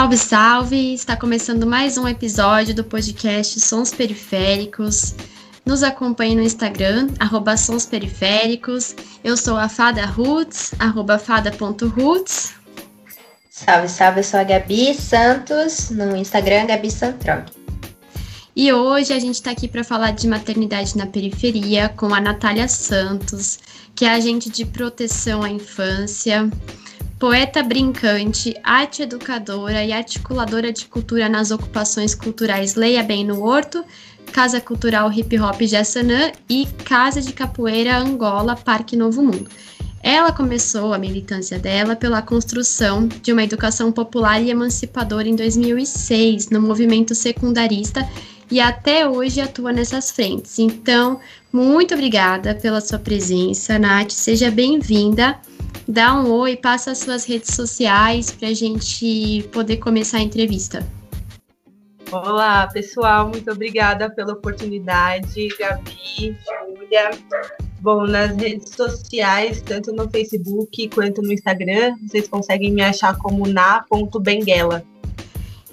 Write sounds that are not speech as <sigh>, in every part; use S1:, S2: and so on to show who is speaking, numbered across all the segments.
S1: Salve, salve! Está começando mais um episódio do podcast Sons Periféricos. Nos acompanhe no Instagram, arroba Sons Periféricos. Eu sou a Fada Roots, arroba fada.roots.
S2: Salve, salve, eu sou a Gabi Santos, no Instagram Gabi Santrog.
S1: E hoje a gente está aqui para falar de maternidade na periferia com a Natália Santos, que é agente de proteção à infância, poeta brincante, arte educadora e articuladora de cultura nas ocupações culturais Leia Bem no Horto, Casa Cultural Hip Hop Jassanã e Casa de Capoeira Angola Parque Novo Mundo. Ela começou a militância dela pela construção de uma educação popular e emancipadora em 2006, no movimento secundarista, e até hoje atua nessas frentes. Então, muito obrigada pela sua presença, Nath. Seja bem-vinda. Dá um oi, passa as suas redes sociais para a gente poder começar a entrevista.
S3: Olá, pessoal, muito obrigada pela oportunidade, Gabi, Júlia. Bom, nas redes sociais, tanto no Facebook quanto no Instagram, vocês conseguem me achar como na.benguela.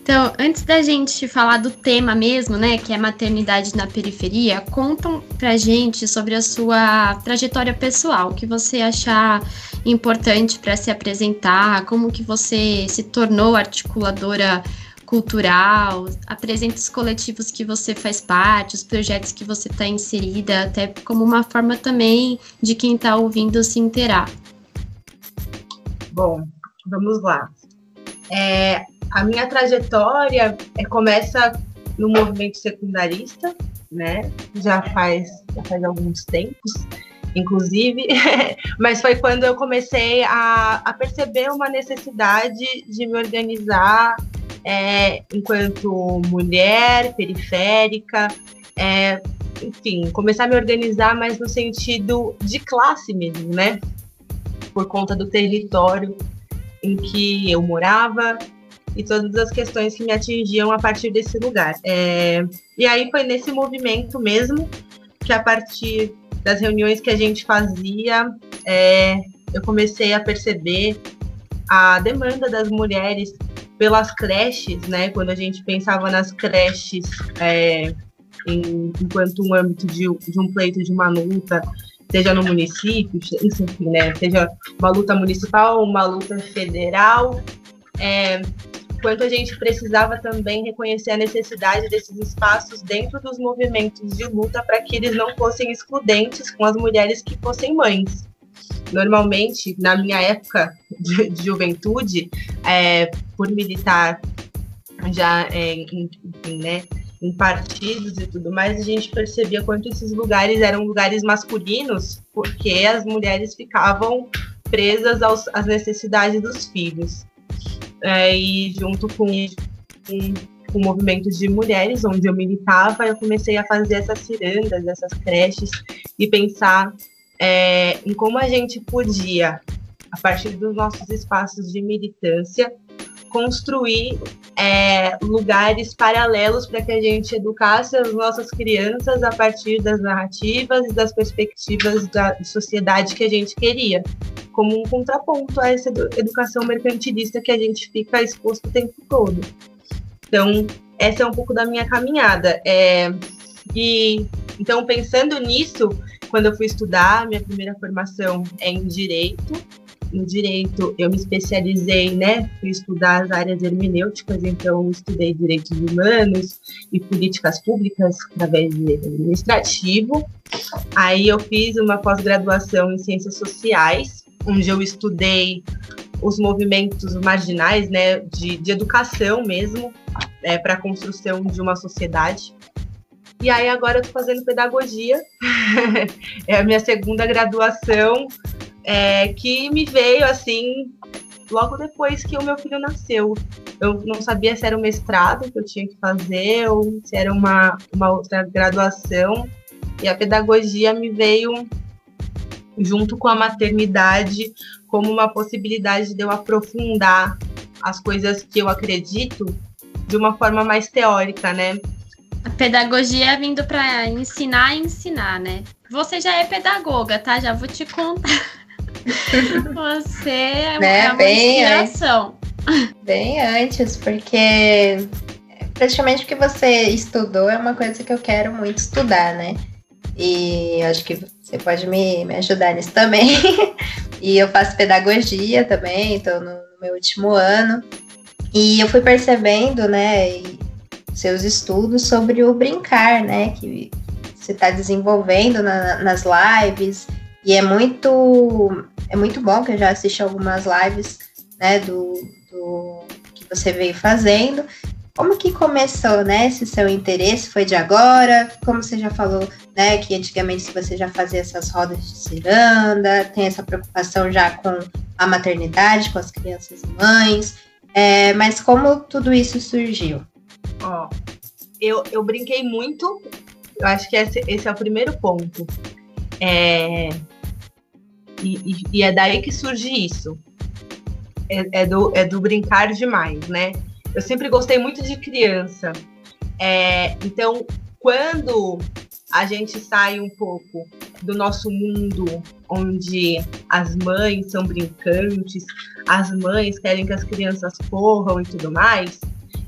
S1: Então, antes da gente falar do tema mesmo, né, que é maternidade na periferia, contam pra gente sobre a sua trajetória pessoal, o que você achar importante para se apresentar, como que você se tornou articuladora cultural, apresenta os coletivos que você faz parte, os projetos que você está inserida, até como uma forma também de quem está ouvindo se inteirar.
S3: Bom, vamos lá. É, a minha trajetória é, começa no movimento secundarista, né? Já faz, já faz alguns tempos, inclusive, <laughs> mas foi quando eu comecei a, a perceber uma necessidade de me organizar é, enquanto mulher periférica, é, enfim, começar a me organizar mais no sentido de classe mesmo, né? Por conta do território em que eu morava e todas as questões que me atingiam a partir desse lugar. É, e aí foi nesse movimento mesmo que a partir das reuniões que a gente fazia, é, eu comecei a perceber a demanda das mulheres pelas creches, né? Quando a gente pensava nas creches é, em, enquanto um âmbito de, de um pleito de uma luta, seja no município, enfim, né? Seja uma luta municipal, uma luta federal, é, quanto a gente precisava também reconhecer a necessidade desses espaços dentro dos movimentos de luta para que eles não fossem excludentes com as mulheres que fossem mães. Normalmente, na minha época de, de juventude, é, por militar já é, em, né, em partidos e tudo mais, a gente percebia quanto esses lugares eram lugares masculinos, porque as mulheres ficavam presas aos, às necessidades dos filhos. É, e junto com, com, com movimentos de mulheres, onde eu militava, eu comecei a fazer essas cirandas, essas creches, e pensar é, em como a gente podia, a partir dos nossos espaços de militância, construir é, lugares paralelos para que a gente educasse as nossas crianças a partir das narrativas e das perspectivas da sociedade que a gente queria, como um contraponto a essa educação mercantilista que a gente fica exposto o tempo todo. Então, essa é um pouco da minha caminhada. É, e então, pensando nisso, quando eu fui estudar, minha primeira formação é em direito. No direito, eu me especializei, né? Fui estudar as áreas hermenêuticas, então estudei direitos humanos e políticas públicas através de administrativo. Aí eu fiz uma pós-graduação em ciências sociais, onde eu estudei os movimentos marginais, né, de, de educação mesmo, é, para a construção de uma sociedade. E aí agora eu estou fazendo pedagogia, <laughs> é a minha segunda graduação, é, que me veio assim logo depois que o meu filho nasceu. Eu não sabia se era um mestrado que eu tinha que fazer ou se era uma, uma outra graduação. E a pedagogia me veio junto com a maternidade como uma possibilidade de eu aprofundar as coisas que eu acredito de uma forma mais teórica, né?
S1: A pedagogia é vindo para ensinar e ensinar, né? Você já é pedagoga, tá? Já vou te contar. Você é, né? é uma Bem, inspiração.
S2: Bem antes, porque praticamente o que você estudou é uma coisa que eu quero muito estudar, né? E acho que você pode me, me ajudar nisso também. <laughs> e eu faço pedagogia também, estou no, no meu último ano. E eu fui percebendo, né, seus estudos sobre o brincar, né, que você está desenvolvendo na, nas lives. E é muito, é muito bom que eu já assisti algumas lives, né, do, do que você veio fazendo. Como que começou, né, esse seu interesse? Foi de agora? Como você já falou, né, que antigamente você já fazia essas rodas de ciranda, tem essa preocupação já com a maternidade, com as crianças e mães. É, mas como tudo isso surgiu?
S3: Ó, eu, eu brinquei muito, eu acho que esse, esse é o primeiro ponto. É, e, e, é daí que surge isso. É, é, do, é do brincar demais, né? Eu sempre gostei muito de criança. É, então, quando a gente sai um pouco do nosso mundo onde as mães são brincantes, as mães querem que as crianças corram e tudo mais.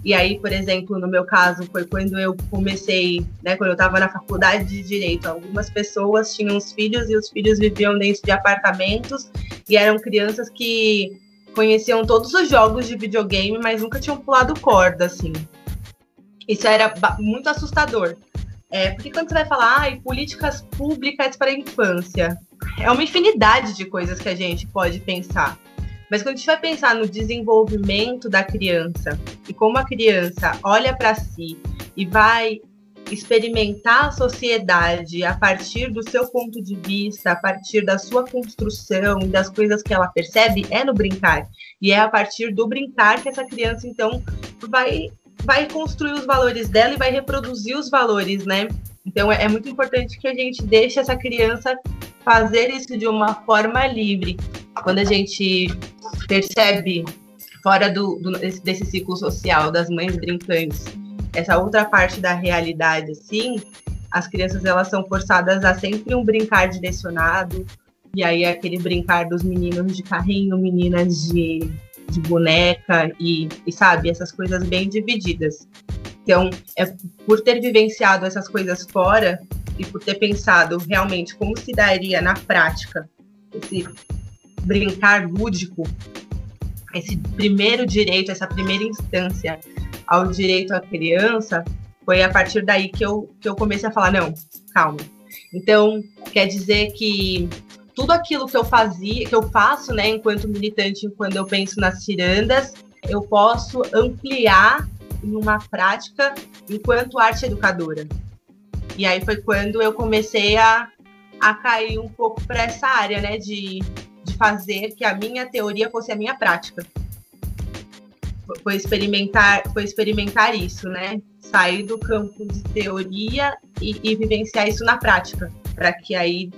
S3: E aí, por exemplo, no meu caso, foi quando eu comecei, né, quando eu estava na faculdade de direito, algumas pessoas tinham os filhos e os filhos viviam dentro de apartamentos e eram crianças que conheciam todos os jogos de videogame, mas nunca tinham pulado corda, assim. Isso era muito assustador. É, porque quando você vai falar, ah, políticas públicas para a infância, é uma infinidade de coisas que a gente pode pensar. Mas quando a gente vai pensar no desenvolvimento da criança e como a criança olha para si e vai experimentar a sociedade a partir do seu ponto de vista, a partir da sua construção das coisas que ela percebe, é no brincar. E é a partir do brincar que essa criança, então, vai, vai construir os valores dela e vai reproduzir os valores, né? Então, é, é muito importante que a gente deixe essa criança fazer isso de uma forma livre. Quando a gente percebe fora do, do desse ciclo social das mães brincantes essa outra parte da realidade, assim, as crianças elas são forçadas a sempre um brincar direcionado, e aí aquele brincar dos meninos de carrinho, meninas de, de boneca, e, e sabe, essas coisas bem divididas. Então, é por ter vivenciado essas coisas fora e por ter pensado realmente como se daria na prática esse brincar lúdico, esse primeiro direito, essa primeira instância ao direito à criança, foi a partir daí que eu, que eu comecei a falar, não, calma. Então, quer dizer que tudo aquilo que eu fazia, que eu faço, né, enquanto militante, quando eu penso nas tirandas, eu posso ampliar em uma prática enquanto arte educadora. E aí foi quando eu comecei a, a cair um pouco para essa área, né, de, fazer que a minha teoria fosse a minha prática foi experimentar, foi experimentar isso, né? Sair do campo de teoria e, e vivenciar isso na prática, para que aí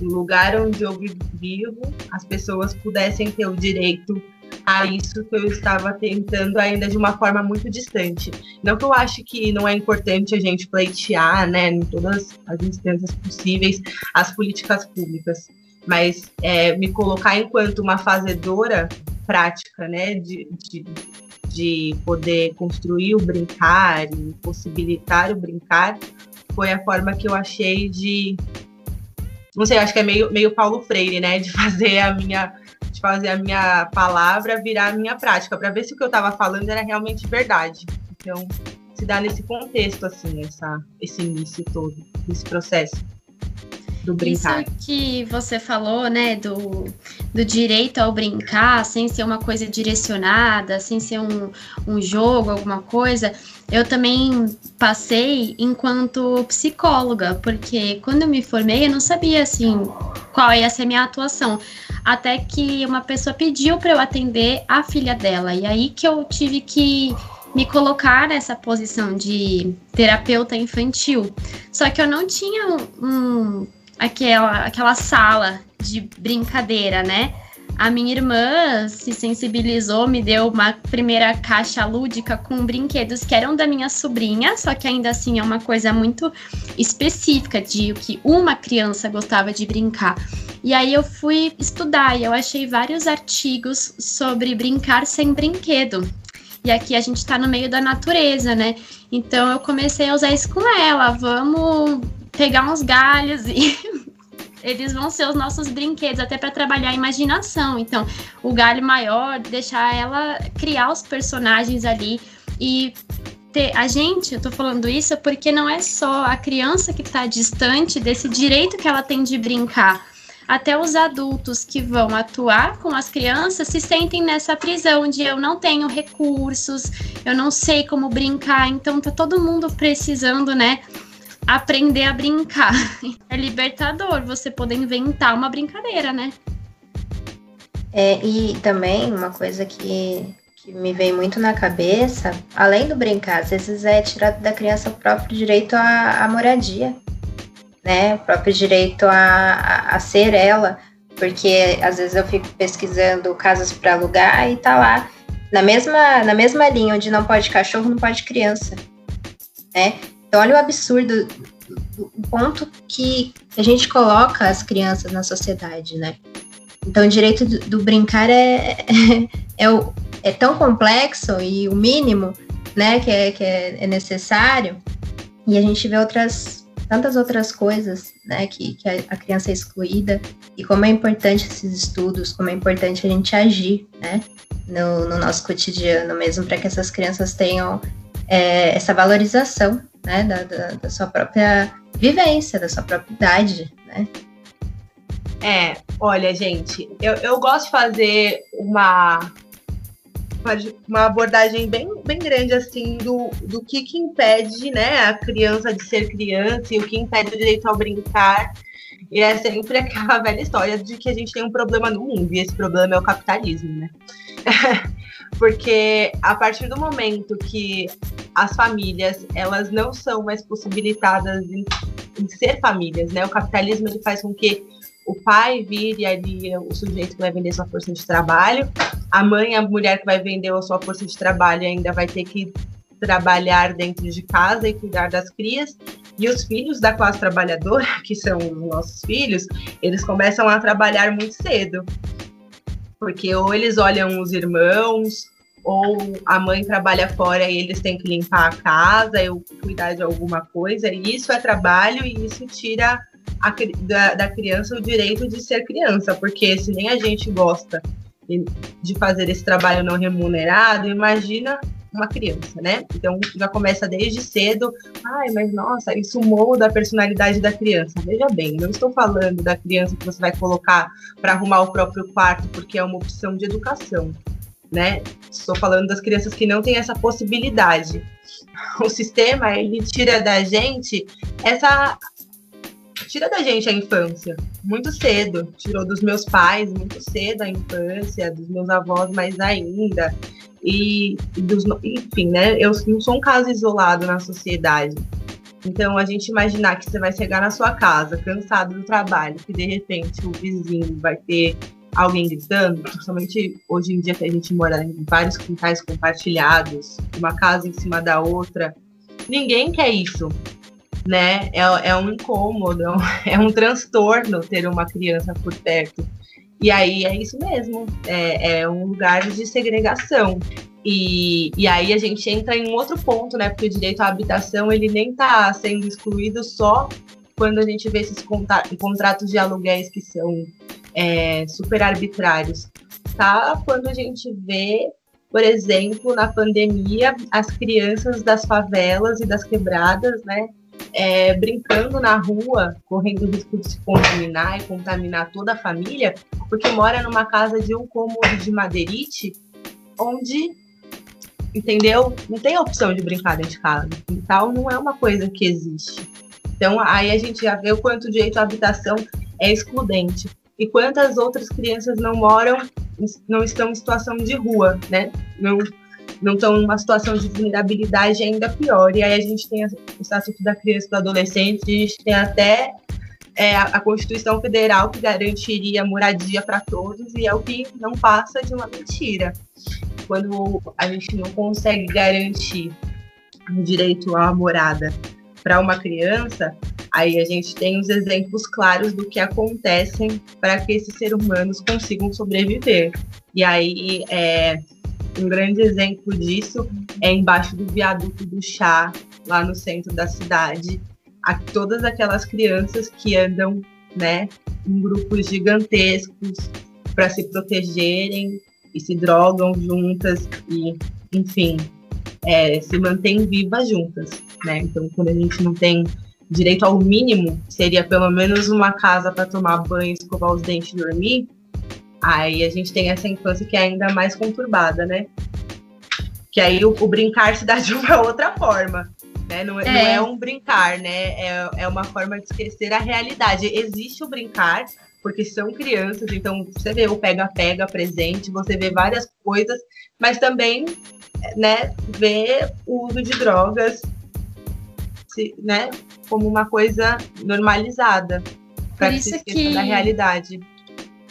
S3: no lugar onde eu vivo, as pessoas pudessem ter o direito a isso que eu estava tentando ainda de uma forma muito distante. Não que eu acho que não é importante a gente pleitear, né, em todas as instâncias possíveis, as políticas públicas, mas é, me colocar enquanto uma fazedora prática, né, de, de de poder construir o brincar e possibilitar o brincar foi a forma que eu achei de não sei, acho que é meio, meio Paulo Freire, né, de <laughs> fazer a minha de fazer a minha palavra virar a minha prática, para ver se o que eu estava falando era realmente verdade. Então, se dá nesse contexto assim, essa esse início todo, esse processo do brincar.
S1: Isso que você falou, né, do, do direito ao brincar, sem ser uma coisa direcionada, sem ser um, um jogo, alguma coisa, eu também passei enquanto psicóloga, porque quando eu me formei, eu não sabia, assim, qual ia ser a minha atuação. Até que uma pessoa pediu para eu atender a filha dela, e aí que eu tive que me colocar nessa posição de terapeuta infantil. Só que eu não tinha um, aquela, aquela sala de brincadeira, né? a minha irmã se sensibilizou, me deu uma primeira caixa lúdica com brinquedos que eram da minha sobrinha, só que ainda assim é uma coisa muito específica de o que uma criança gostava de brincar. E aí eu fui estudar e eu achei vários artigos sobre brincar sem brinquedo. E aqui a gente está no meio da natureza, né? Então eu comecei a usar isso com ela. Vamos pegar uns galhos e <laughs> eles vão ser os nossos brinquedos, até para trabalhar a imaginação. Então, o galho maior, deixar ela criar os personagens ali e ter. A gente, eu tô falando isso porque não é só a criança que está distante desse direito que ela tem de brincar. Até os adultos que vão atuar com as crianças se sentem nessa prisão de eu não tenho recursos, eu não sei como brincar, então tá todo mundo precisando, né, aprender a brincar. <laughs> É libertador você poder inventar uma brincadeira, né?
S2: É, e também uma coisa que, que me vem muito na cabeça, além do brincar, às vezes é tirar da criança o próprio direito à, à moradia, né? O próprio direito a, a, ser ela, porque às vezes eu fico pesquisando casas para alugar e tá lá na mesma, na mesma linha onde não pode cachorro, não pode criança, né? Olha o absurdo, o ponto que a gente coloca as crianças na sociedade, né? Então, o direito do, do brincar é, é, <laughs> é, o, é, tão complexo e o mínimo, né, que, é, que é, é, necessário, e a gente vê outras, tantas outras coisas, né, que, que a criança é excluída, e como é importante esses estudos, como é importante a gente agir, né, no, no nosso cotidiano mesmo, para que essas crianças tenham é, essa valorização né, da, da, da, sua própria vivência, da sua própria idade, né?
S3: É, olha, gente, eu, eu gosto de fazer uma, uma abordagem bem, bem grande, assim, do, do que, que impede, né, a criança de ser criança e o que impede o direito ao brincar. E é sempre aquela <laughs> velha história de que a gente tem um problema no mundo, e esse problema é o capitalismo, né? <laughs> Porque a partir do momento que as famílias elas não são mais possibilitadas em, em, ser famílias, né? O capitalismo ele faz com que o pai vire ali o sujeito que vai vender sua força de trabalho, a mãe, a mulher que vai vender a sua força de trabalho ainda vai ter que trabalhar dentro de casa e cuidar das crias. E os filhos da classe trabalhadora, <laughs> que são os nossos filhos, eles começam a trabalhar muito cedo. Porque ou eles olham os irmãos, ou a mãe trabalha fora e eles têm que limpar a casa, ou cuidar de alguma coisa. E isso é trabalho e isso tira a, da, da criança o direito de ser criança, porque se nem a gente gosta de fazer esse trabalho não remunerado, imagina uma criança, né? Então já começa desde cedo, ai, mas nossa, isso molda a personalidade da criança. Veja bem, não estou falando da criança que você vai colocar para arrumar o próprio quarto porque é uma opção de educação, né? Estou falando das crianças que não têm essa possibilidade. O sistema ele tira da gente essa tira da gente a infância muito cedo, tirou dos meus pais muito cedo a infância, dos meus avós mais ainda. E, dos, enfim, né? Eu não sou um caso isolado na sociedade. Então, a gente imaginar que você vai chegar na sua casa, cansado do trabalho, que de repente o vizinho vai ter alguém gritando, principalmente hoje em dia que a gente mora em vários quintais compartilhados, uma casa em cima da outra. Ninguém quer isso, né? É, é um incômodo, <laughs> é um transtorno ter uma criança por perto. E aí é isso mesmo, é, é um lugar de segregação. E, e aí a gente entra em um outro ponto, né? Porque o direito à habitação ele nem está sendo excluído só quando a gente vê esses contratos de aluguéis que são é, super arbitrários. Tá? Quando a gente vê, por exemplo, na pandemia, as crianças das favelas e das quebradas, né? É, brincando na rua, correndo risco de se contaminar e contaminar toda a família, porque mora numa casa de um cômodo de madeirite, onde, entendeu? Não tem opção de brincar dentro de casa. Então, não é uma coisa que existe. Então, aí a gente já vê o quanto o direito à habitação é excludente. E quantas outras crianças não moram, não estão em situação de rua, né? Não, não estão numa situação de vulnerabilidade ainda pior. E aí a gente tem o estatuto da criança e do adolescente, a gente tem até é a Constituição Federal que garantiria moradia para todos e é o que não passa de uma mentira. Quando a gente não consegue garantir o direito à morada para uma criança, aí a gente tem os exemplos claros do que acontecem para que esses seres humanos consigam sobreviver. E aí, é, um grande exemplo disso é embaixo do viaduto do chá, lá no centro da cidade, a todas aquelas crianças que andam, né, em grupos gigantescos para se protegerem e se drogam juntas e, enfim, é, se mantêm vivas juntas, né? Então, quando a gente não tem direito ao mínimo, seria pelo menos uma casa para tomar banho, escovar os dentes e dormir, aí a gente tem essa infância que é ainda mais conturbada, né? Que aí o, o brincar se dá de uma <laughs> outra forma. Né? Não, é. não é um brincar, né? É, é uma forma de esquecer a realidade. Existe o brincar, porque são crianças, então você vê o pega-pega presente, você vê várias coisas, mas também né, vê o uso de drogas se, né, como uma coisa normalizada para se que da realidade.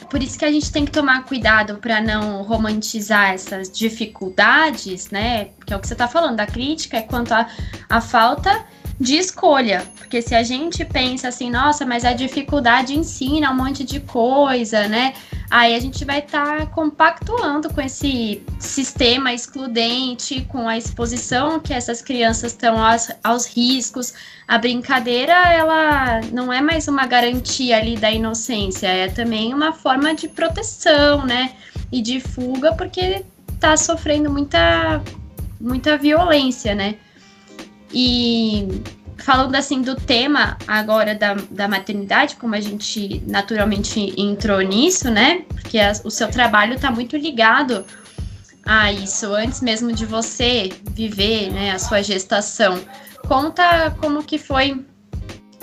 S1: Por isso que a gente tem que tomar cuidado para não romantizar essas dificuldades, né? Que é o que você está falando, a crítica é quanto à falta de escolha. Porque se a gente pensa assim, nossa, mas a dificuldade ensina um monte de coisa, né? Aí a gente vai estar tá compactuando com esse sistema excludente, com a exposição que essas crianças estão aos, aos riscos. A brincadeira, ela não é mais uma garantia ali da inocência, é também uma forma de proteção, né? E de fuga, porque está sofrendo muita, muita violência, né? E falando assim do tema agora da, da maternidade, como a gente naturalmente entrou nisso, né? Porque a, o seu trabalho está muito ligado a isso, antes mesmo de você viver né, a sua gestação. Conta como que foi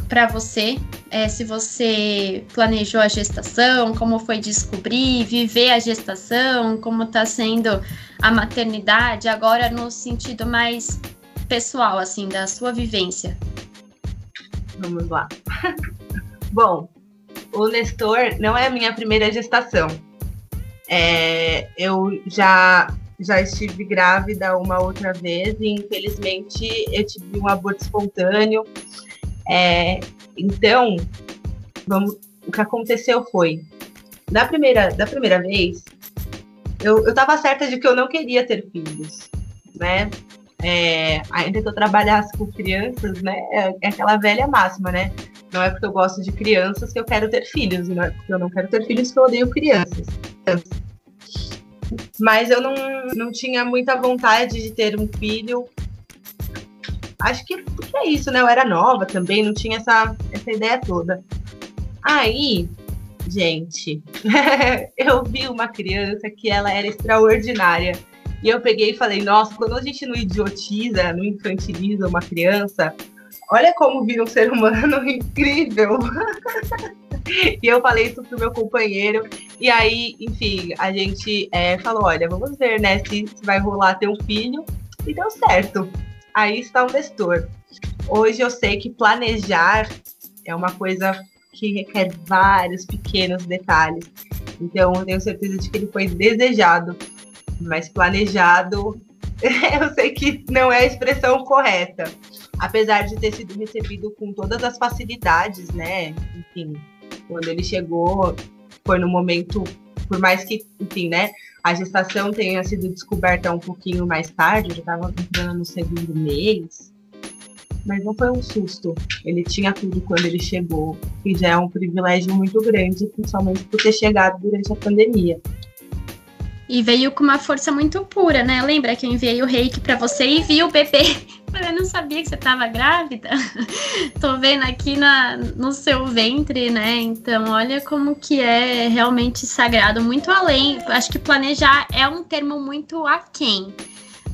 S1: para você, é, se você planejou a gestação, como foi descobrir, viver a gestação, como está sendo a maternidade, agora no sentido mais pessoal, assim, da sua vivência?
S3: Vamos lá. <laughs> Bom, o Nestor não é a minha primeira gestação. É, eu já, já estive grávida uma outra vez e, infelizmente, eu tive um aborto espontâneo. É, então, vamos, o que aconteceu foi, da primeira, da primeira vez, eu, eu tava certa de que eu não queria ter filhos, né? É, ainda que eu trabalhasse com crianças, né, é, é, aquela velha máxima, né? Não é porque eu gosto de crianças que eu quero ter filhos, não é porque eu não quero ter filhos que eu odeio crianças. Mas eu não, não tinha muita vontade de ter um filho. Acho que porque é isso, né? Eu era nova também, não tinha essa, essa ideia toda. Aí, gente, <laughs> eu vi uma criança que ela era extraordinária e eu peguei e falei, nossa, quando a gente não idiotiza, não infantiliza uma criança, olha como vira um ser humano <laughs> incrível. e eu falei isso pro meu companheiro. E aí, enfim, a gente é, falou: olha, vamos ver, né, se, se vai rolar ter um filho. E deu certo. Aí está o Nestor. Hoje eu sei que planejar é uma coisa que requer vários pequenos detalhes. Então, eu tenho certeza de que ele foi desejado mas planejado, <laughs> eu sei que não é a expressão correta. Apesar de ter sido recebido com todas as facilidades, né? Enfim, quando ele chegou, foi no momento, por mais que, enfim, né? A gestação tenha sido descoberta um pouquinho mais tarde, eu já estava entrando no segundo mês, mas não foi um susto. Ele tinha tudo quando ele chegou, que já é um privilégio muito grande, principalmente por ter chegado durante a pandemia.
S1: E veio com uma força muito pura, né? Lembra que eu enviei o reiki para você e vi o bebê. <laughs> Eu não sabia que você estava grávida. <laughs> Tô vendo aqui na, no seu ventre, né? Então, olha como que é realmente sagrado, muito além. Acho que planejar é um termo muito aquém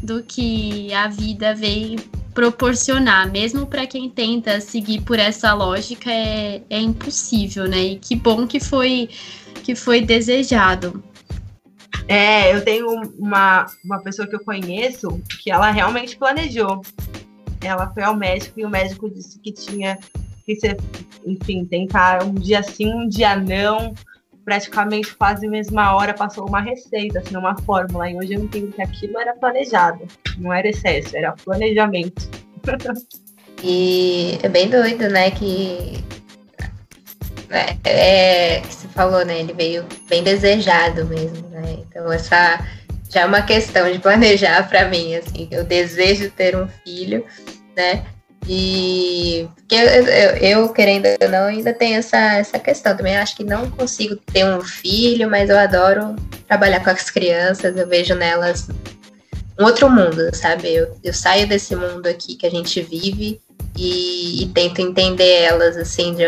S1: do que a vida veio proporcionar. Mesmo para quem tenta seguir por essa lógica, é, é impossível, né? E que bom que foi que foi desejado.
S3: É, eu tenho uma, uma pessoa que eu conheço que ela realmente planejou. Ela foi ao médico e o médico disse que tinha que você, enfim, tentar um dia sim, um dia não, praticamente quase a mesma hora passou uma receita, assim, uma fórmula. E hoje eu entendo que aquilo era planejado, não era excesso, era planejamento. <laughs>
S2: E é bem doido, né? Que é, é, que você falou, né? Ele veio bem desejado mesmo, né? Então essa já é uma questão de planejar para mim, assim, eu desejo ter um filho, né? E porque eu, eu, eu, querendo ou não, ainda tenho essa, essa questão também. Acho que não consigo ter um filho, mas eu adoro trabalhar com as crianças, eu vejo nelas um outro mundo, sabe? Eu, eu saio desse mundo aqui que a gente vive e, e tento entender elas, assim, de,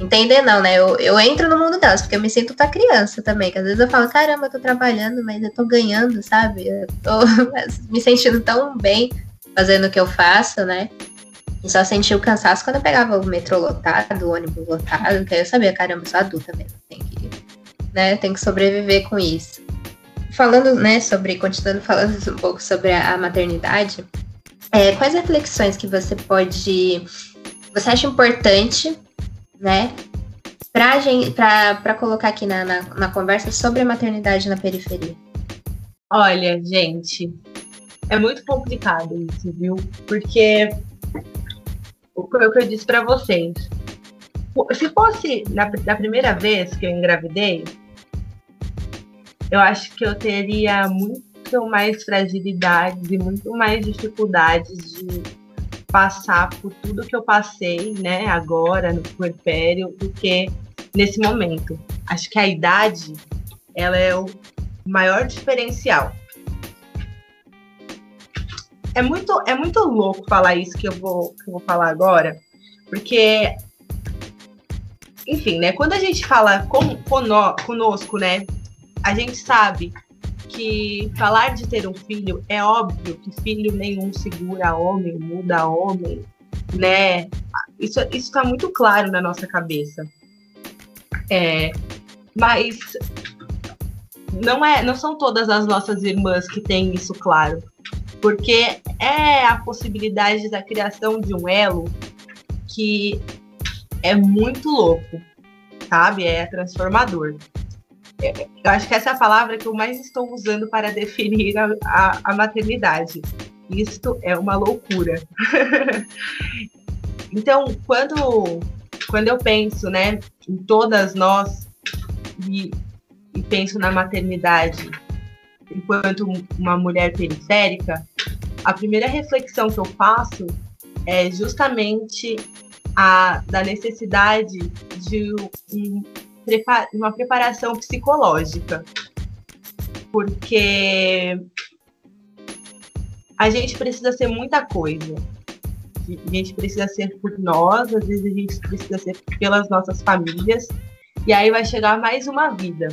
S2: entender não, né? Eu, eu entro no mundo delas, porque eu me sinto tá criança também, que às vezes eu falo, caramba, eu tô trabalhando, mas eu tô ganhando, sabe? Eu tô <laughs> me sentindo tão bem fazendo o que eu faço, né? E só senti o cansaço quando eu pegava o metrô lotado, o ônibus lotado, que aí eu sabia, caramba, eu sou adulta mesmo, tem que, né, tem que sobreviver com isso. Falando, né, sobre, continuando falando um pouco sobre a, a maternidade, é, quais reflexões que você pode, você acha importante, né, para colocar aqui na, na, na conversa sobre a maternidade na periferia?
S3: Olha, gente, é muito complicado isso, viu? Porque o que eu disse para vocês. Se fosse na, na, primeira vez que eu engravidei, eu acho que eu teria muito mais fragilidades e muito mais dificuldades de passar por tudo que eu passei, né, agora no puerpério, do que nesse momento. Acho que a idade, ela é o maior diferencial. É muito, é muito louco falar isso que eu vou, que eu vou falar agora, porque, enfim, né, quando a gente fala com, conosco, né, a gente sabe que falar de ter um filho é óbvio que filho nenhum segura homem, muda homem, né? Isso está muito claro na nossa cabeça. É, mas não é, não são todas as nossas irmãs que têm isso claro, porque é a possibilidade da criação de um elo que é muito louco, sabe? É transformador. Eu acho que essa é a palavra que eu mais estou usando para definir a, a, a maternidade. Isto é uma loucura. <laughs> então, quando, quando eu penso né, em todas nós e, e penso na maternidade enquanto uma mulher periférica, a primeira reflexão que eu faço é justamente a da necessidade de um, uma preparação psicológica. Porque a gente precisa ser muita coisa. A gente precisa ser por nós, às vezes a gente precisa ser pelas nossas famílias, e aí vai chegar mais uma vida.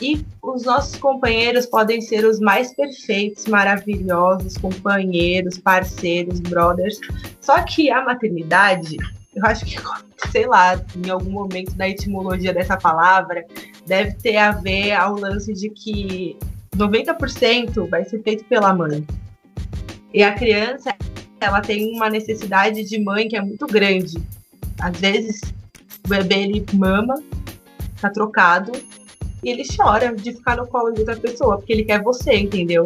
S3: E os nossos companheiros podem ser os mais perfeitos, maravilhosos, companheiros, parceiros, brothers. Só que a maternidade, eu acho que sei lá, em algum momento da etimologia dessa palavra, deve ter a ver ao lance de que 90% vai ser feito pela mãe. E a criança, ela tem uma necessidade de mãe que é muito grande. Às vezes, o bebê ele mama, tá trocado, e ele chora de ficar no colo de outra pessoa, porque ele quer você, entendeu?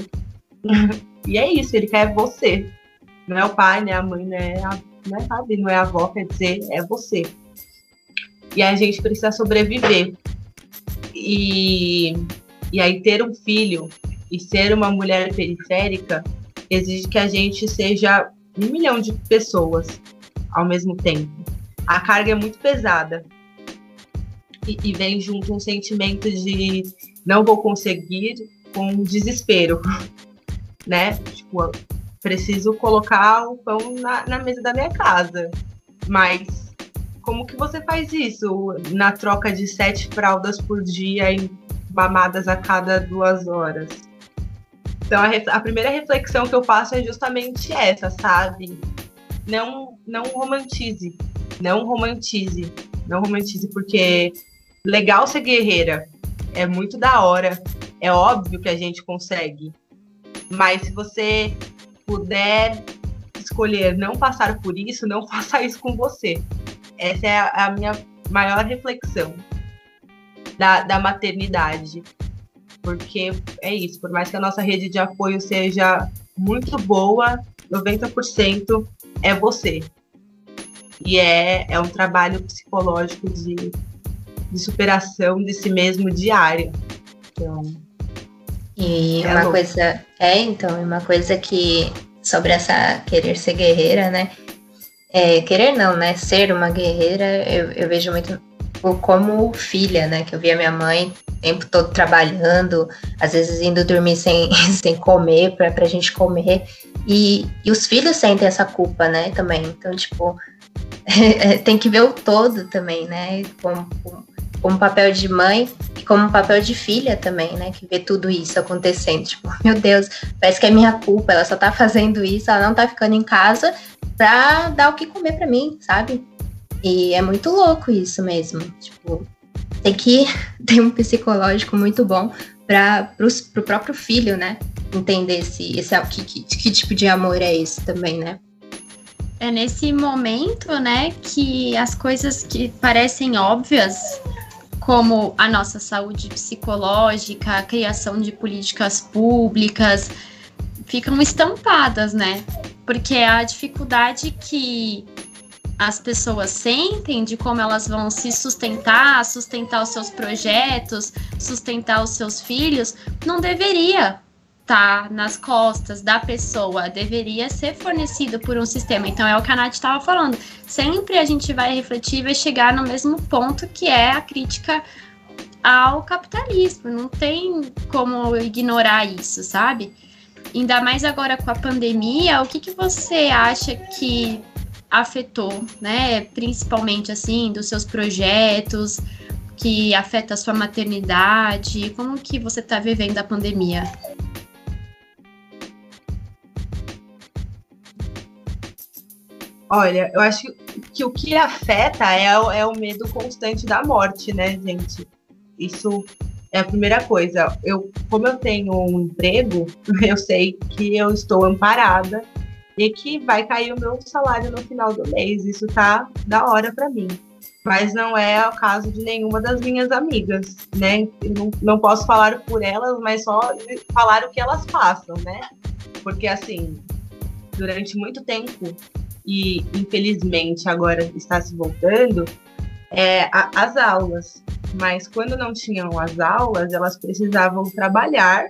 S3: <laughs> e é isso, ele quer você. Não é o pai, né? A mãe, né? A não é sabe, não é a avó, quer dizer, é você. E a gente precisa sobreviver. E, e aí ter um filho e ser uma mulher periférica exige que a gente seja um milhão de pessoas ao mesmo tempo. A carga é muito pesada. E, e vem junto um sentimento de não vou conseguir com desespero, <laughs> né? Tipo, preciso colocar o pão na, na mesa da minha casa. Mas como que você faz isso na troca de sete fraldas por dia e mamadas a cada duas horas? Então a, a, primeira reflexão que eu faço é justamente essa, sabe? Não, não romantize, não romantize, não romantize, porque legal ser guerreira, é muito da hora, é óbvio que a gente consegue. Mas se você puder escolher não passar por isso, não <laughs> faça isso com você. Essa é a, minha maior reflexão da, da maternidade. Porque é isso, por mais que a nossa rede de apoio seja muito boa, 90% é você. E é, é um trabalho psicológico de, de superação de si mesmo diária. Então,
S2: e é uma louco. coisa, é então, uma coisa que sobre essa querer ser guerreira, né? É, querer não, né? Ser uma guerreira, eu, eu vejo muito como filha, né? Que eu via minha mãe o tempo todo trabalhando, às vezes indo dormir sem, <laughs> sem comer, pra, pra gente comer. E, e os filhos sentem essa culpa, né? Também. Então, tipo, <laughs> tem que ver o todo também, né? Como, como papel de mãe e como papel de filha também, né? Que vê tudo isso acontecendo. Tipo, <laughs> meu Deus, parece que é minha culpa, ela só tá fazendo isso, ela não tá ficando em casa pra dar o que comer pra mim, sabe? E é muito louco isso mesmo. Tipo, tem que <laughs> ter um psicológico muito bom para o próprio filho, né? Entender esse, esse que, que, que tipo de amor é esse também, né?
S1: É nesse momento, né, que as coisas que parecem óbvias como a nossa saúde psicológica, a criação de políticas públicas, ficam estampadas, né? Porque é a dificuldade que as pessoas sentem de como elas vão se sustentar, sustentar os seus projetos, sustentar os seus filhos, não deveria tá nas costas da pessoa deveria ser fornecido por um sistema. Então é o que a Nath estava falando. Sempre a gente vai refletir vai chegar no mesmo ponto que é a crítica ao capitalismo. Não tem como ignorar isso, sabe? Ainda mais agora com a pandemia, o que, que você acha que afetou, né? Principalmente assim, dos seus projetos, que afeta a sua maternidade? Como que você está vivendo a pandemia?
S3: Olha, eu acho que o que afeta é, é o medo constante da morte, né, gente? Isso é a primeira coisa. Eu, como eu tenho um emprego, <laughs> eu sei que eu estou amparada e que vai cair o meu salário no final do mês. Isso tá da hora para mim. Mas não é o caso de nenhuma das minhas amigas, né? Não, não posso falar por elas, mas só falar o que elas façam, né? Porque assim, durante muito tempo e infelizmente agora está se voltando, é, a, as aulas. Mas quando não tinham as aulas, elas precisavam trabalhar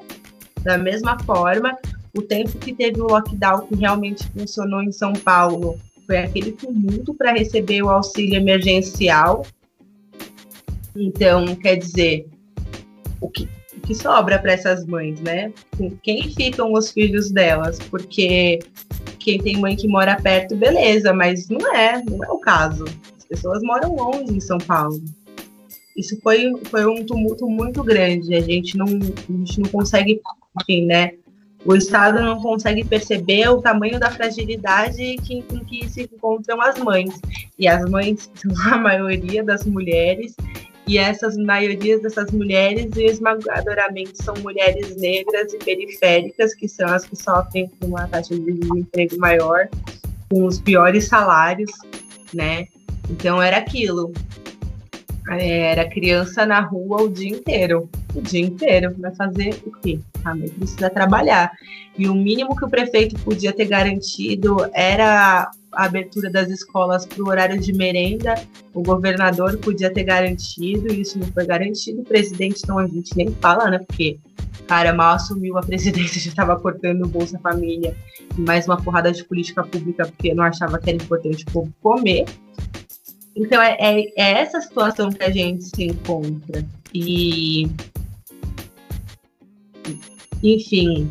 S3: da mesma forma. O tempo que teve o lockdown que realmente funcionou em São Paulo foi aquele tumulto para receber o auxílio emergencial. Então, quer dizer, o que, o que sobra para essas mães, né? Com quem ficam os filhos delas? Porque quem tem mãe que mora perto, beleza, mas não é, não é o caso. As pessoas moram longe em São Paulo. Isso foi, foi um tumulto muito grande. A gente não, a gente não consegue, enfim, né? O Estado não consegue perceber o tamanho da fragilidade que, em que se encontram as mães. E as mães são a maioria das mulheres, e essas maiorias dessas mulheres, esmagadoramente, são mulheres negras e periféricas, que são as que sofrem com uma taxa de desemprego maior, com os piores salários, né? Então era aquilo. Era criança na rua o dia inteiro. O dia inteiro. Vai fazer o quê? A mãe precisa trabalhar. E o mínimo que o prefeito podia ter garantido era a abertura das escolas para o horário de merenda, o governador podia ter garantido, isso não foi garantido. O presidente, então, a gente nem fala, né? Porque, cara, mal assumiu a presidência, <laughs> já estava cortando o Bolsa Família e mais uma porrada de política pública, porque não achava que era importante o povo comer. Então, é, é, é essa situação que a gente se encontra. E. Enfim,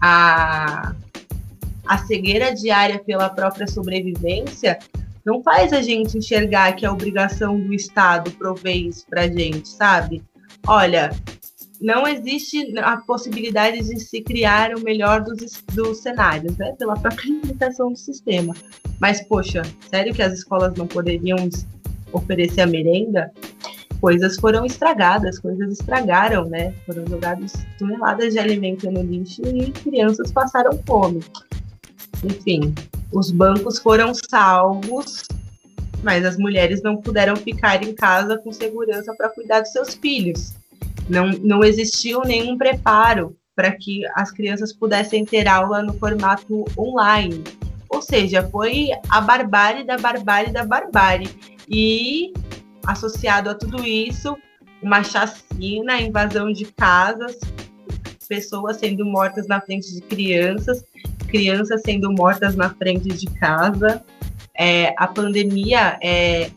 S3: a a cegueira diária pela própria sobrevivência não faz a gente enxergar que é obrigação do Estado prover isso para gente, sabe? Olha, não existe a possibilidade de se criar o melhor dos, dos cenários, né? Pela própria limitação do sistema. Mas, poxa, sério que as escolas não poderiam oferecer a merenda? Coisas foram estragadas, coisas estragaram, né? Foram jogadas toneladas de alimento no lixo e crianças passaram fome enfim, os bancos foram salvos, mas as mulheres não puderam ficar em casa com segurança para cuidar dos seus filhos. Não, não existiu nenhum preparo para que as crianças pudessem ter aula no formato online. Ou seja, foi a barbárie da barbárie da barbárie. E associado a tudo isso, uma chacina, invasão de casas, pessoas sendo mortas na frente de crianças, crianças sendo mortas na frente de casa. É, a pandemia é,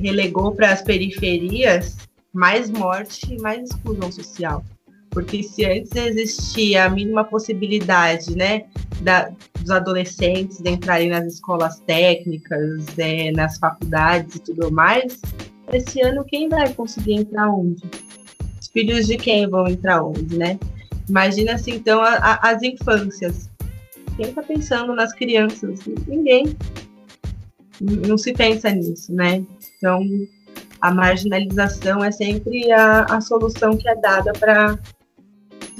S3: relegou para as periferias mais morte e mais exclusão social. Porque se antes existia a mínima possibilidade, né, da, dos adolescentes entrarem nas escolas técnicas, é, nas faculdades e tudo mais, esse ano quem vai conseguir entrar onde? Os filhos de quem vão entrar onde, né? Imagina-se então a, a, as infâncias. Quem está pensando nas crianças? Ninguém. Não se pensa nisso, né? Então, a marginalização é sempre a, a solução que é dada para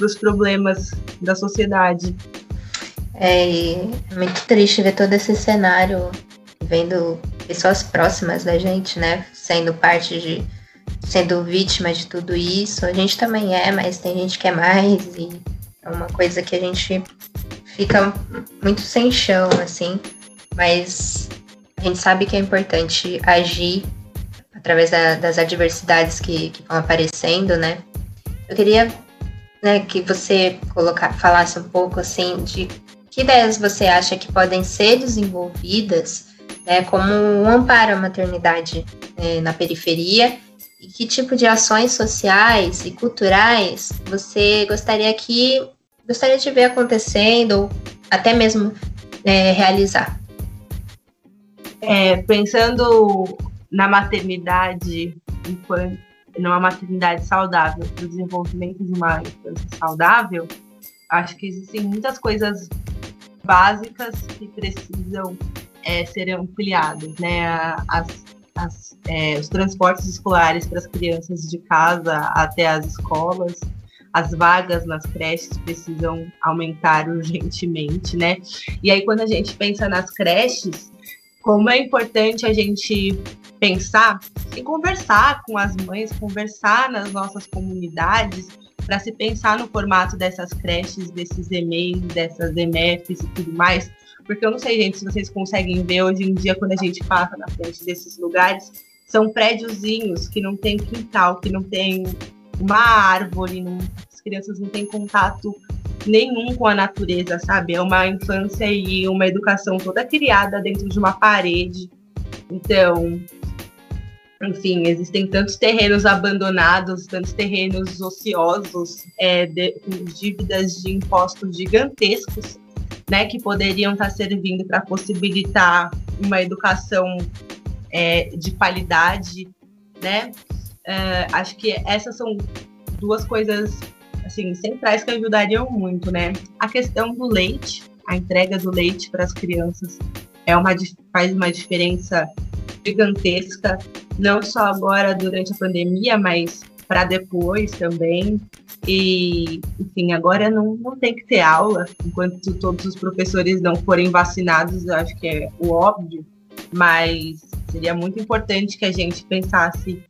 S3: os problemas da sociedade.
S2: É, é muito triste ver todo esse cenário, vendo pessoas próximas da gente, né, sendo parte de, sendo vítima de tudo isso. A gente também é, mas tem gente que é mais e é uma coisa que a gente fica muito sem chão, assim. Mas a gente sabe que é importante agir através da, das adversidades que, que vão aparecendo, né? Eu queria né, que você colocar, falasse um pouco assim de que ideias você acha que podem ser desenvolvidas né, como um amparo à maternidade né, na periferia e que tipo de ações sociais e culturais você gostaria que gostaria de ver acontecendo ou até mesmo é, realizar?
S3: É, pensando na maternidade numa maternidade saudável, para o desenvolvimento de uma infância saudável, acho que existem muitas coisas básicas que precisam é, ser ampliadas, né? As, as, é, os transportes escolares para as crianças de casa até as escolas, as vagas nas creches precisam aumentar <laughs> urgentemente, né? E aí, quando a gente pensa nas creches, como é importante a gente pensar e conversar com as mães, conversar nas nossas comunidades, para se pensar no formato dessas creches, desses e-mails, dessas MFs e tudo mais. Porque eu não sei, gente, se vocês conseguem ver hoje em dia, quando a gente passa na frente desses lugares, são prédiozinhos que não tem quintal, que não tem uma árvore, não, as crianças não têm contato nenhum com a natureza, sabe? É uma infância e uma educação toda criada dentro de uma parede. Então, enfim, existem tantos terrenos abandonados, tantos terrenos ociosos, é, de, com dívidas de impostos gigantescos, né, que poderiam estar servindo para possibilitar uma educação é, de qualidade, né? É, acho que essas são duas coisas assim centrais que ajudariam muito, né? A questão do leite, a entrega do leite para as crianças é uma faz uma diferença gigantesca, não só agora durante a pandemia, mas para depois também. E, enfim, agora não, não tem que ter aula enquanto todos os professores não forem vacinados, eu acho que é o óbvio, mas seria muito importante que a gente pensasse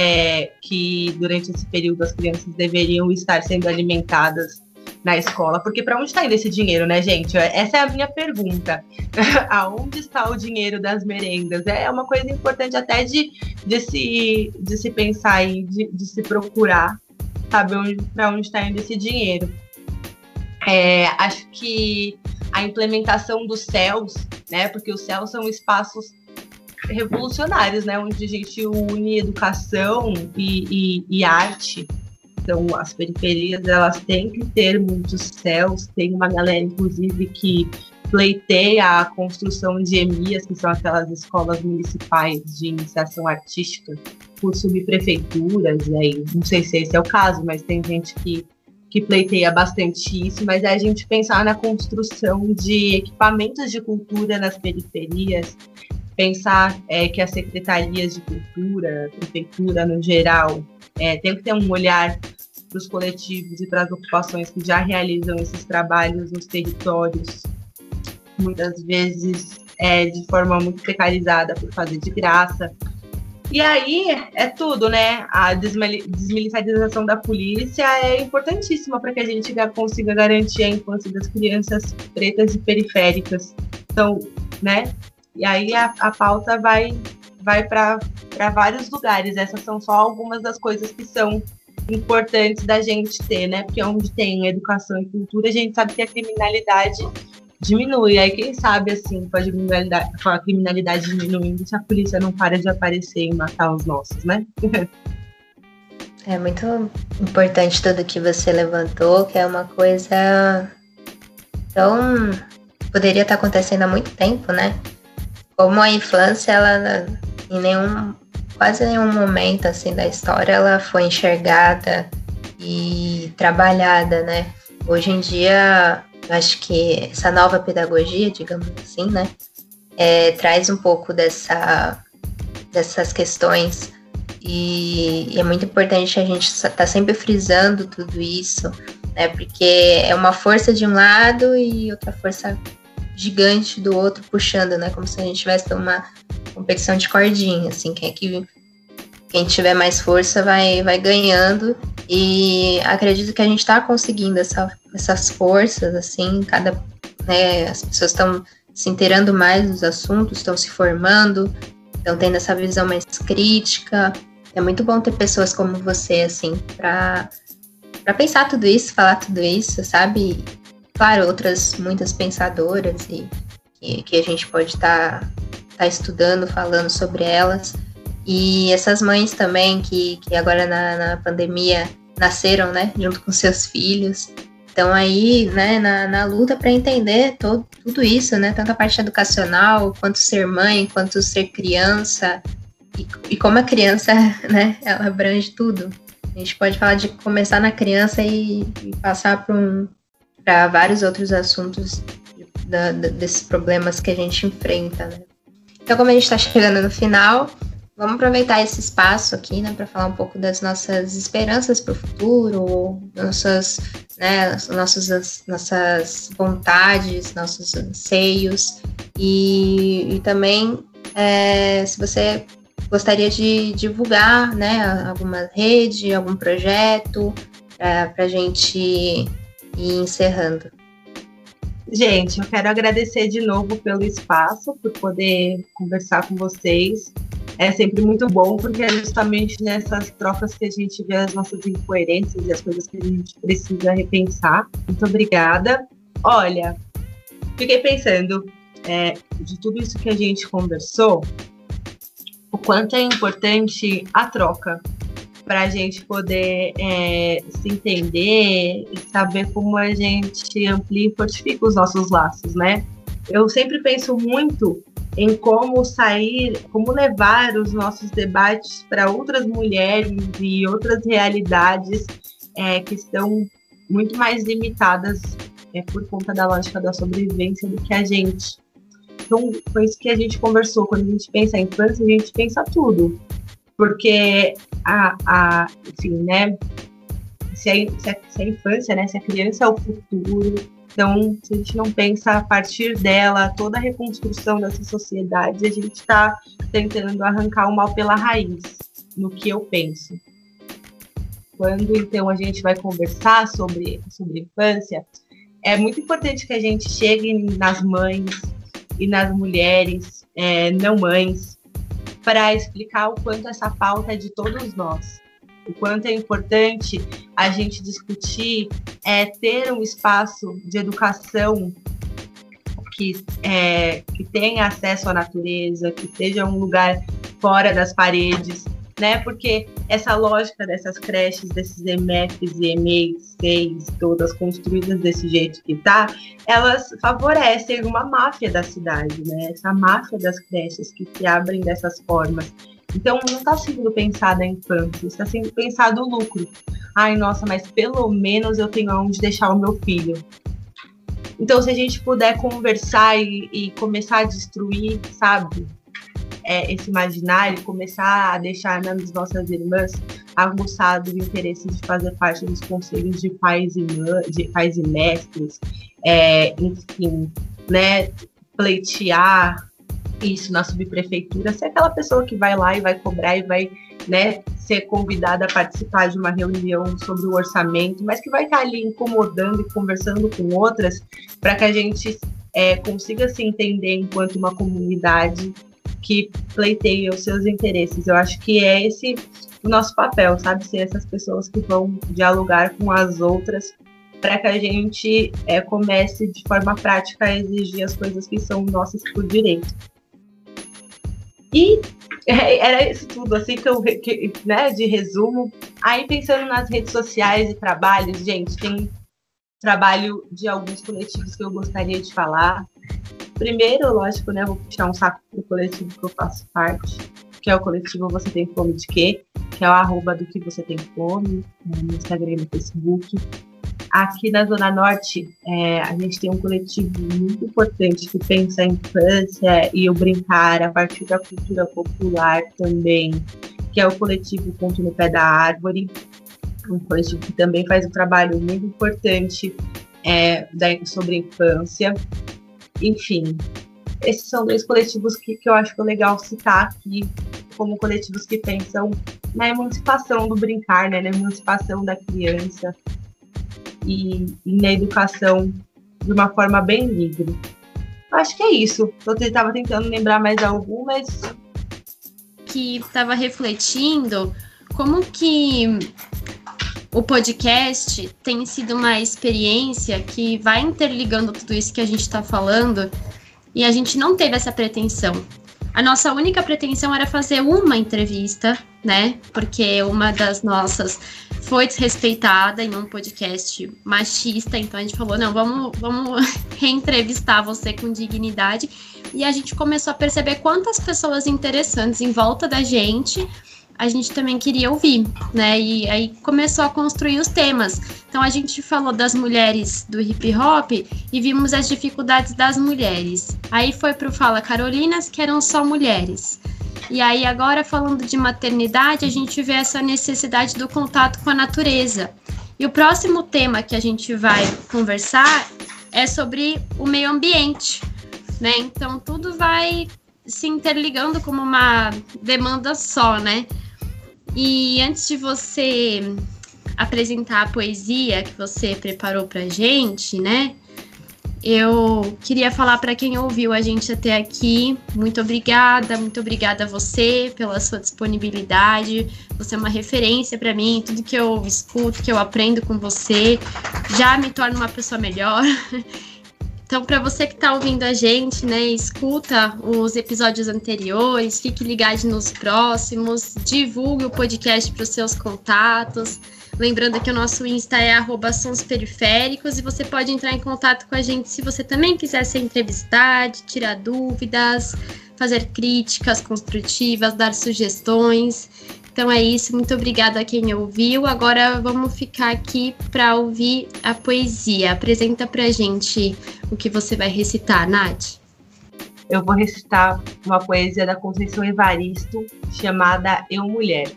S3: é, que durante esse período as crianças deveriam estar sendo alimentadas na escola, porque para onde está indo esse dinheiro, né, gente? Essa é a minha pergunta. <laughs> Aonde está o dinheiro das merendas? É uma coisa importante até de, de, se, de se pensar e de, de se procurar saber para onde está indo esse dinheiro. É, acho que a implementação dos céus, né? Porque os céus são espaços revolucionários, né? Onde a gente une educação e, e, e arte então, as periferias, elas têm que ter muitos céus. Tem uma galera, inclusive, que pleiteia a construção de EMIAs, que são aquelas escolas municipais de iniciação artística, por subprefeituras, e aí, não sei se esse é o caso, mas tem gente que, que pleiteia bastante isso, mas é a gente pensar na construção de equipamentos de cultura nas periferias, pensar é, que as secretarias de cultura, prefeitura no geral, é, tem que ter um olhar para os coletivos e para as ocupações que já realizam esses trabalhos nos territórios. muitas vezes é, de forma muito precarizada por fazer de graça. E aí é tudo, né? A desmilitarização da polícia é importantíssima para que a gente consiga garantir a infância das crianças pretas e periféricas. Então, né? E aí a, a pauta vai, vai para vários lugares. Essas são só algumas das coisas que são importantes da gente ter, né? Porque onde tem educação e cultura, a gente sabe que a criminalidade diminui. Aí quem sabe, assim, com a criminalidade, com a criminalidade diminuindo, se a polícia não para de aparecer e matar os nossos, né? <laughs>
S2: É muito importante tudo que você levantou, que é uma coisa tão poderia estar acontecendo há muito tempo, né? Como a infância, ela em nenhum quase nenhum momento assim da história ela foi enxergada e trabalhada, né? Hoje em dia eu acho que essa nova pedagogia, digamos assim, né, é, traz um pouco dessa, dessas questões e, e é muito importante a gente estar tá sempre frisando tudo isso, né, porque é uma força de um lado e outra força gigante do outro puxando, né, como se a gente tivesse uma competição de cordinha, assim, quem é que quem tiver mais força vai, vai ganhando e acredito que a gente está conseguindo essa, essas forças, assim, cada, né, as pessoas estão se inteirando mais dos assuntos, estão se formando, estão tendo essa visão mais crítica. É muito bom ter pessoas como você, assim, para pensar tudo isso, falar tudo isso, sabe? Claro, outras muitas pensadoras e que, que a gente pode estar tá, tá estudando, falando sobre elas. E essas mães também que, que agora na, na pandemia nasceram, né, junto com seus filhos. Então aí, né, na, na luta para entender todo, tudo isso, né, tanto a parte educacional, quanto ser mãe, quanto ser criança, e, e como a criança, <laughs> né, ela abrange tudo. A gente pode falar de começar na criança e, e passar para um, vários outros assuntos da, da, desses problemas que a gente enfrenta, né. Então, como a gente está chegando no final, Vamos aproveitar esse espaço aqui, né, para falar um pouco das nossas esperanças para o futuro, nossas, né, nossas, nossas vontades, nossos anseios e, e também é, se você gostaria de divulgar, né, alguma rede, algum projeto para a gente ir encerrando.
S3: Gente, eu quero agradecer de novo pelo espaço, por poder conversar com vocês é sempre muito bom, porque é justamente nessas trocas que a gente vê as nossas incoerências e as coisas que a gente precisa repensar. Muito obrigada. Olha, fiquei pensando é, de tudo isso que a gente conversou, o quanto é importante a troca para a gente poder é, se entender e saber como a gente amplia e fortifica os nossos laços, né? Eu sempre penso muito em como sair, como levar os nossos debates para outras mulheres e outras realidades é, que estão muito mais limitadas é, por conta da lógica da sobrevivência do que a gente. Então, foi isso que a gente conversou. Quando a gente pensa em infância, a gente pensa tudo. Porque a, a enfim, né? Se a, se a, se a infância, né? Se a criança é o futuro, então, se a gente não pensa a partir dela toda a reconstrução dessa sociedade, a gente está tentando arrancar o mal pela raiz, no que eu penso. Quando então a gente vai conversar sobre, sobre infância, é muito importante que a gente chegue nas mães e nas mulheres é, não mães para explicar o quanto essa pauta é de todos nós. O quanto é importante a gente discutir, é, ter um espaço de educação que, é, que tenha acesso à natureza, que seja um lugar fora das paredes, né? Porque essa lógica dessas creches, desses EMFs e EMEIs, todas construídas desse jeito que tá, elas favorecem uma máfia da cidade, né? Essa máfia das creches que se abrem dessas formas. Então, não está sendo pensada a infância, está sendo pensado o lucro. Ai, nossa, mas pelo menos eu tenho onde deixar o meu filho. Então, se a gente puder conversar e, e começar a destruir, sabe, é, esse imaginário, começar a deixar nas nossas irmãs aguçado o interesse de fazer parte dos conselhos de pais e, de pais e mestres, é, enfim, né, pleitear isso na subprefeitura, ser aquela pessoa que vai lá e vai cobrar e vai, né, ser convidada a participar de uma reunião sobre o orçamento, mas que vai estar ali incomodando e conversando com outras para que a gente é, consiga se entender enquanto uma comunidade que pleiteia os seus interesses. Eu acho que é esse o nosso papel, sabe? Ser essas pessoas que vão dialogar com as outras para que a gente é, comece de forma prática a exigir as coisas que são nossas por direito. E <laughs> é, era isso tudo, assim, que eu, que, né, de resumo. Aí, pensando nas redes sociais e trabalhos, gente, tem trabalho de alguns coletivos que eu gostaria de falar. Primeiro, lógico, né, vou puxar um saco do coletivo que eu faço parte, que é o coletivo Você Tem Fome de Quê? Que é o arroba do que você tem fome, né, no Instagram e no Facebook. Aqui na Zona Norte, é, a gente tem um coletivo muito importante que pensa a infância e o brincar a partir da cultura popular também, que é o coletivo Ponto no Pé da Árvore, um coletivo que também faz um trabalho muito importante é, da, sobre infância. Enfim, esses são dois coletivos que, que eu acho legal citar aqui como coletivos que pensam na emancipação do brincar, né, na emancipação da criança, e, e na educação de uma forma bem livre. Acho que é isso. Eu estava tentando lembrar mais algum, mas.
S1: Que estava refletindo como que o podcast tem sido uma experiência que vai interligando tudo isso que a gente está falando e a gente não teve essa pretensão. A nossa única pretensão era fazer uma entrevista, né? Porque uma das nossas foi desrespeitada em um podcast machista, então a gente falou, não, vamos, vamos <laughs> reentrevistar você com dignidade. E a gente começou a perceber quantas pessoas interessantes em volta da gente a gente também queria ouvir, né? E aí começou a construir os temas. Então a gente falou das mulheres do hip hop e vimos as dificuldades das mulheres. Aí foi pro Fala Carolinas, que eram só mulheres. E aí, agora falando de maternidade, a gente vê essa necessidade do contato com a natureza. E o próximo tema que a gente vai conversar é sobre o meio ambiente, né? Então, tudo vai se interligando como uma demanda só, né? E antes de você apresentar a poesia que você preparou pra gente, né? Eu queria falar para quem ouviu a gente até aqui, muito obrigada, muito obrigada a você pela sua disponibilidade. Você é uma referência para mim, tudo que eu escuto, que eu aprendo com você, já me torna uma pessoa melhor. <laughs> Então, para você que está ouvindo a gente, né, escuta os episódios anteriores, fique ligado nos próximos, divulgue o podcast para os seus contatos. Lembrando que o nosso Insta é periféricos e você pode entrar em contato com a gente se você também quiser ser entrevistado, tirar dúvidas, fazer críticas construtivas, dar sugestões. Então é isso, muito obrigada a quem ouviu. Agora vamos ficar aqui para ouvir a poesia. Apresenta para gente o que você vai recitar, Nath.
S3: Eu vou recitar uma poesia da Conceição Evaristo chamada Eu Mulher.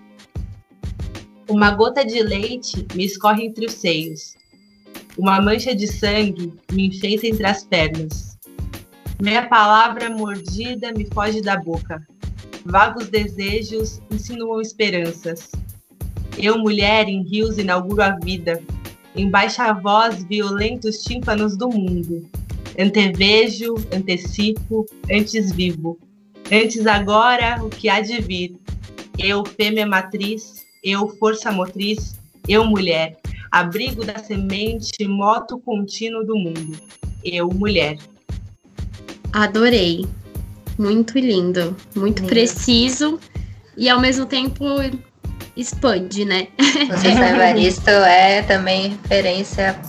S3: Uma gota de leite me escorre entre os seios. Uma mancha de sangue me enfeita entre as pernas. Meia palavra mordida me foge da boca. Vagos desejos insinuam esperanças. Eu, mulher, em rios inauguro a vida. Em baixa voz, violentos tímpanos do mundo. Antevejo, antecipo, antes vivo. Antes agora, o que há de vir. Eu, fêmea matriz, eu, força motriz, eu, mulher, abrigo da semente, moto contínuo do mundo, eu, mulher.
S1: Adorei. Muito lindo, muito preciso e ao mesmo tempo expande, né? <laughs>
S2: O José Evaristo é também referência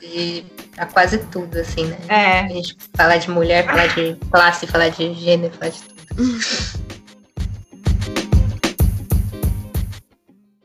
S2: de, a quase tudo, assim, né?
S3: É.
S2: A gente falar de mulher, falar de classe, falar de gênero, falar de tudo. <laughs>